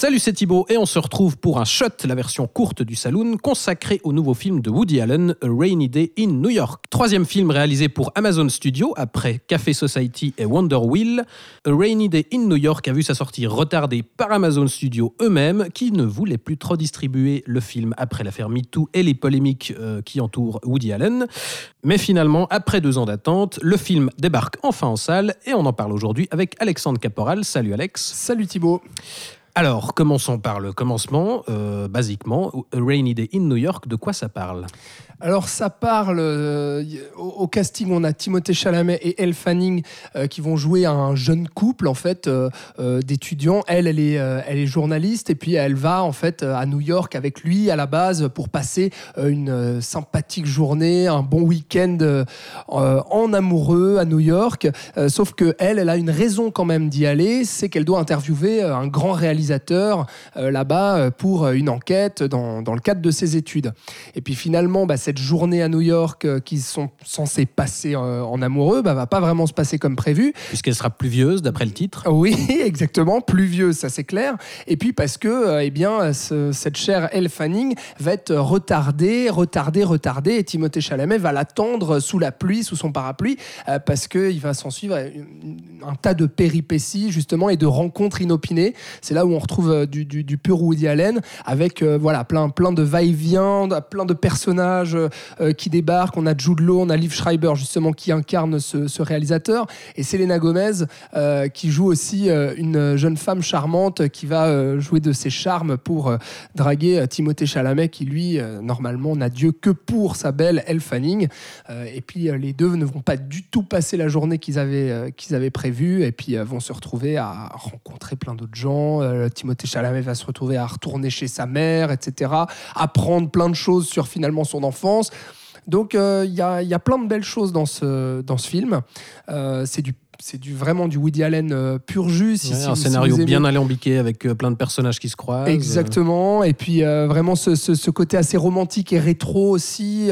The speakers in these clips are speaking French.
Salut, c'est Thibaut et on se retrouve pour un shot, la version courte du Saloon, consacré au nouveau film de Woody Allen, A Rainy Day in New York. Troisième film réalisé pour Amazon Studio après Café Society et Wonder Wheel. A Rainy Day in New York a vu sa sortie retardée par Amazon Studio eux-mêmes, qui ne voulaient plus trop distribuer le film après l'affaire MeToo et les polémiques euh, qui entourent Woody Allen. Mais finalement, après deux ans d'attente, le film débarque enfin en salle et on en parle aujourd'hui avec Alexandre Caporal. Salut Alex. Salut Thibaut. Alors, commençons par le commencement. Euh, basiquement, A Rainy Day in New York, de quoi ça parle? Alors ça parle, euh, au, casting on a Timothée Chalamet et Elle Fanning euh, qui vont jouer un jeune couple en fait d'étudiants. Elle, elle est, elle est journaliste et puis elle va en fait à New York avec lui à la base pour passer une sympathique journée, un bon week-end en amoureux à New York. Sauf que elle, elle a une raison quand même d'y aller, c'est qu'elle doit interviewer un grand réalisateur euh, là-bas euh, pour euh, une enquête dans, dans le cadre de ses études. Et puis finalement, bah, cette journée à New York euh, qui sont censés passer en amoureux, bah, va pas vraiment se passer comme prévu. Puisqu'elle sera pluvieuse, d'après le titre. Oui, exactement, pluvieuse, ça c'est clair. Et puis parce que, eh bien, ce- cette chère Elle Fanning va être retardée, retardée, retardée, et Timothée Chalamet va l'attendre sous la pluie, sous son parapluie, parce qu'il va s'en suivre un tas de péripéties justement et de rencontres inopinées. C'est là où on retrouve euh, du, du, du pur Woody Allen, avec euh, voilà plein, plein de va-et-vient, plein de personnages euh, qui débarquent. On a Jude Law, on a Liv Schreiber justement qui incarne ce, réalisateur, et Selena Gomez qui joue aussi une jeune femme charmante qui va jouer de ses charmes pour draguer Timothée Chalamet qui lui normalement n'a Dieu que pour sa belle Elle Fanning. Et puis les deux ne vont pas du tout passer la journée qu'ils avaient, qu'ils avaient prévue. Et puis vont se retrouver à rencontrer plein d'autres gens Timothée Chalamet va se retrouver à retourner chez sa mère etc apprendre plein de choses sur finalement son enfance donc euh, il y, y a plein de belles choses dans ce, dans ce film. Euh, c'est du c'est du, vraiment du Woody Allen euh, pur jus. si- Ouais, si un vous- scénario bien alambiqué avec euh, plein de personnages qui se croisent. Exactement. Et puis euh, vraiment ce, ce- ce côté assez romantique et rétro aussi,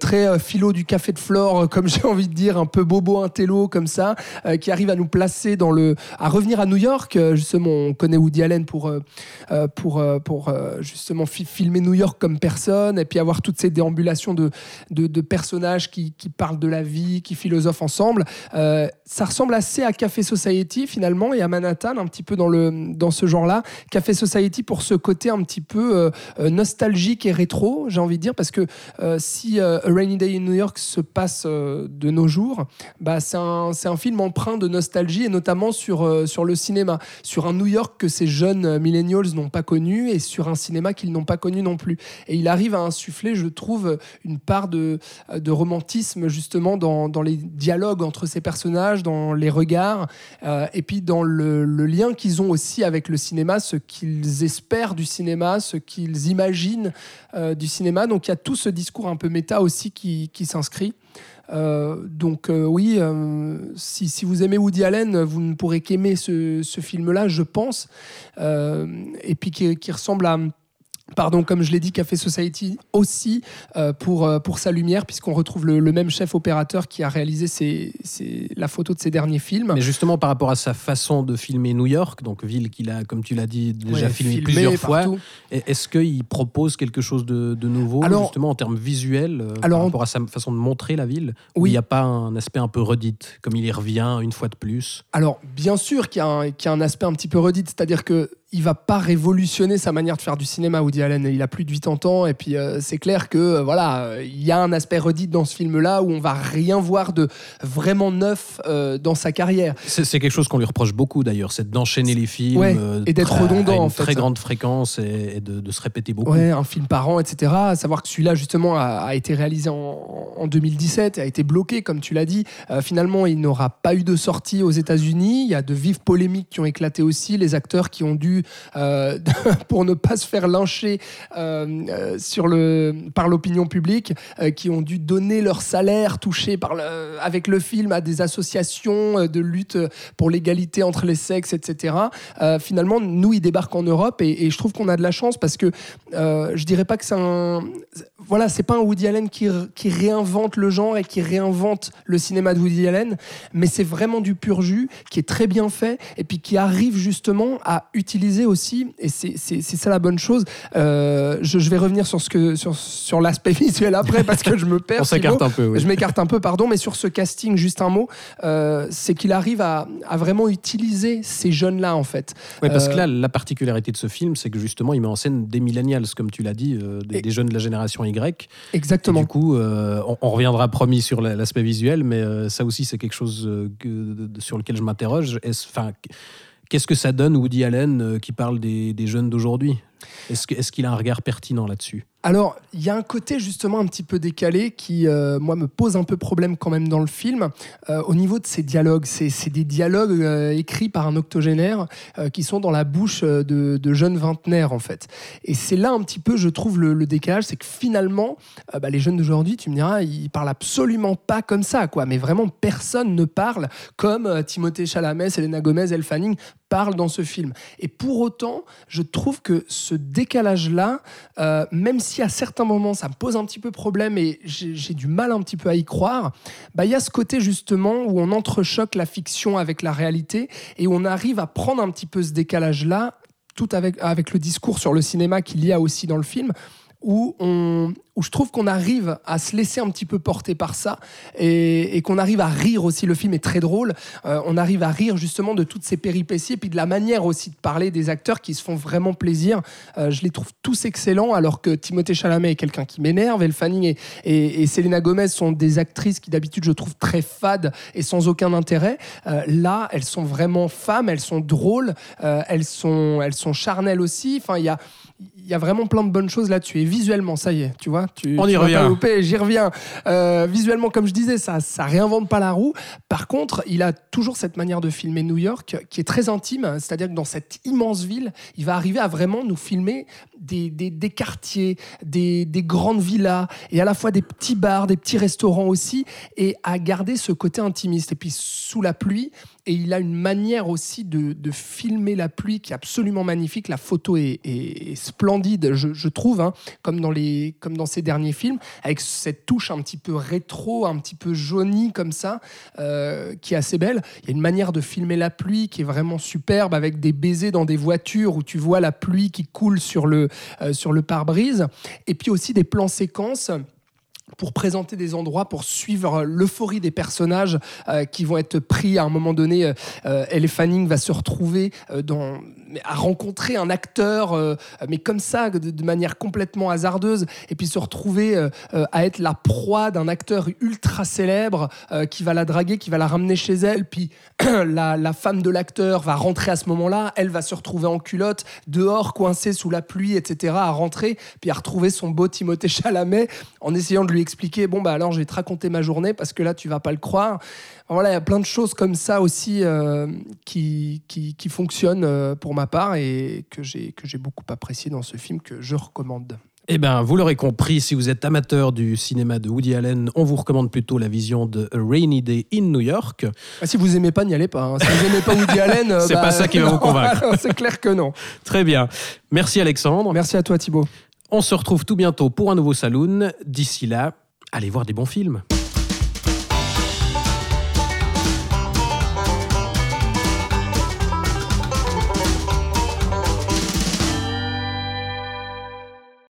très philo du café de Flore, comme j'ai envie de dire, un peu bobo intello comme ça, qui arrive à nous placer dans le, à revenir à New York. Justement, on connaît Woody Allen pour pour pour justement fi- filmer New York comme personne et puis avoir toutes ces déambulations de de, de personnages qui, qui parlent de la vie, qui philosophent ensemble. Ça ressemble assez à Café Society finalement et à Manhattan un petit peu dans le dans ce genre-là. Café Society pour ce côté un petit peu euh, euh, nostalgique et rétro, j'ai envie de dire, parce que euh, si A Rainy Day in New York se passe de nos jours, bah, c'est un, un film empreint de nostalgie et notamment sur, sur le cinéma, sur un New York que ces jeunes millennials n'ont pas connu et sur un cinéma qu'ils n'ont pas connu non plus. Et il arrive à insuffler, je trouve, une part de, de romantisme justement dans, dans les dialogues entre ces personnages, dans les regards, euh, et puis dans le, lien qu'ils ont aussi avec le cinéma, ce qu'ils espèrent du cinéma, ce qu'ils imaginent euh, du cinéma. Donc il y a tout ce discours un peu méta aussi qui, s'inscrit. Euh, donc oui, si, vous aimez Woody Allen, vous ne pourrez qu'aimer ce, film-là, je pense, et puis qui, qui ressemble à Pardon, comme je l'ai dit, Café Society aussi euh, pour, euh, pour sa lumière, puisqu'on retrouve le, le même chef opérateur qui a réalisé ses- ses- la photo de ses derniers films. Mais justement, par rapport à sa façon de filmer New York, donc ville qu'il a, comme tu l'as dit, déjà Ouais, filmé filmé plusieurs fois, partout. est-ce qu'il propose quelque chose de, de nouveau, Alors- justement en termes visuels, euh, Alors, par rapport à sa façon de montrer la ville Oui. il n'y a pas un aspect un peu redite, comme il y revient une fois de plus? Alors, bien sûr qu'il y, a un- qu'il y a un aspect un petit peu redite, c'est-à-dire que il va pas révolutionner sa manière de faire du cinéma, Woody Allen. Il a plus de 80 ans, et puis euh, c'est clair que euh, voilà, euh, il y a un aspect redite dans ce film-là où on va rien voir de vraiment neuf euh, dans sa carrière. C'est c'est quelque chose qu'on lui reproche beaucoup d'ailleurs, c'est d'enchaîner les films Ouais, et d'être redondant, à une en fait. très grande fréquence et, et de, de se répéter beaucoup. Ouais, un film par an, etc. À savoir que celui-là, justement, a, a été réalisé en, en 2017, a été bloqué, comme tu l'as dit. Finalement, il n'aura pas eu de sortie aux États-Unis. Il y a de vives polémiques qui ont éclaté aussi. Les acteurs qui ont dû euh, pour ne pas se faire lyncher euh, euh, par l'opinion publique, qui ont dû donner leur salaire touché par avec le film à des associations de lutte pour l'égalité entre les sexes, etc. Finalement, nous, ils débarquent en Europe et, et je trouve qu'on a de la chance parce que je dirais pas que c'est un. Voilà, c'est pas un Woody Allen qui, qui réinvente le genre et qui réinvente le cinéma de Woody Allen, mais c'est vraiment du pur jus qui est très bien fait et puis qui arrive justement à utiliser aussi, et c'est ça la bonne chose. euh, je, je vais revenir sur, ce que, sur, sur l'aspect visuel après parce que je me perds. On s'écarte un peu. oui. Je m'écarte un peu, pardon, mais sur ce casting, juste un mot, euh, c'est qu'il arrive à, à vraiment utiliser ces jeunes-là, en fait. Ouais, parce Euh, que là, la particularité de ce film, c'est que justement, il met en scène des millennials, comme tu l'as dit, euh, des, Et- des jeunes de la génération Y. Exactement. du coup, euh, on, on reviendra promis sur la- l'aspect visuel, mais euh, ça aussi, c'est quelque chose euh, que- sur lequel je m'interroge. Enfin, qu'est-ce que ça donne Woody Allen qui parle des, des jeunes d'aujourd'hui? Est-ce qu'il a un regard pertinent là-dessus? Alors, il y a un côté justement un petit peu décalé qui, euh, moi, me pose un peu problème quand même dans le film. Euh, au niveau de ces dialogues, c'est des dialogues euh, écrits par un octogénaire qui sont dans la bouche de, jeunes vingtenaires, en fait. Et c'est là un petit peu, je trouve, le, décalage, c'est que finalement, bah, les jeunes d'aujourd'hui, tu me diras, ils parlent absolument pas comme ça, quoi. Mais vraiment, personne ne parle comme Timothée Chalamet, Selena Gomez, Elle Fanning parlent dans ce film. Et pour autant, je trouve que ce décalage-là, euh, même si à certains moments ça me pose un petit peu problème et j'ai du mal un petit peu à y croire, bah, il y a ce côté justement où on entrechoque la fiction avec la réalité et on arrive à prendre un petit peu ce décalage-là, tout avec, avec le discours sur le cinéma qu'il y a aussi dans le film, où, on, où je trouve qu'on arrive à se laisser un petit peu porter par ça et, qu'on arrive à rire aussi. Le film est très drôle. Euh, on arrive à rire justement de toutes ces péripéties et puis de la manière aussi de parler des acteurs qui se font vraiment plaisir. Euh, je les trouve tous excellents alors que Timothée Chalamet est quelqu'un qui m'énerve. Elle Fanning et, et, Selena Gomez sont des actrices qui d'habitude je trouve très fades et sans aucun intérêt. Euh, là, elles sont vraiment femmes, elles sont drôles, elles, sont, elles sont charnelles aussi. Enfin, il y a y a vraiment plein de bonnes choses là-dessus. Visuellement, ça y est, tu vois. Tu, On y tu revient. J'y reviens. Euh, visuellement, comme je disais, ça, ça réinvente pas la roue. Par contre, il a toujours cette manière de filmer New York qui est très intime. C'est-à-dire que dans cette immense ville, il va arriver à vraiment nous filmer des, des, des quartiers, des, des grandes villas, et à la fois des petits bars, des petits restaurants aussi, et à garder ce côté intimiste. Et puis sous la pluie, et il a une manière aussi de, filmer la pluie qui est absolument magnifique. La photo est, splendide, je, trouve, hein, comme, dans les, ses derniers films, avec cette touche un petit peu rétro, un petit peu jaunie comme ça, euh, qui est assez belle. Il y a une manière de filmer la pluie qui est vraiment superbe, avec des baisers dans des voitures où tu vois la pluie qui coule sur le, euh, sur le pare-brise. Et puis aussi des plans séquences pour présenter des endroits, pour suivre l'euphorie des personnages euh, qui vont être pris à un moment donné. Euh, euh, Elle Fanning va se retrouver euh, dans, à rencontrer un acteur, euh, mais comme ça, de, manière complètement hasardeuse, et puis se retrouver euh, euh, à être la proie d'un acteur ultra célèbre qui va la draguer, qui va la ramener chez elle, puis la, la femme de l'acteur va rentrer à ce moment-là, elle va se retrouver en culotte, dehors, coincée sous la pluie, etc., à rentrer, puis à retrouver son beau Timothée Chalamet en essayant de lui expliquer bon bah alors je vais te raconter ma journée parce que là tu vas pas le croire voilà il y a plein de choses comme ça aussi qui, qui, qui fonctionnent pour ma part et que j'ai que j'ai beaucoup apprécié dans ce film que je recommande Eh bien, vous l'aurez compris, si vous êtes amateur du cinéma de Woody Allen, on vous recommande plutôt la vision de A Rainy Day in New York. Ah, si vous aimez pas n'y allez pas hein. si vous aimez pas Woody Allen euh, C'est pas ça qui va vous convaincre. c'est clair que non Très bien. Merci Alexandre. merci à toi Thibaut On se retrouve tout bientôt pour un nouveau saloon. D'ici là, allez voir des bons films.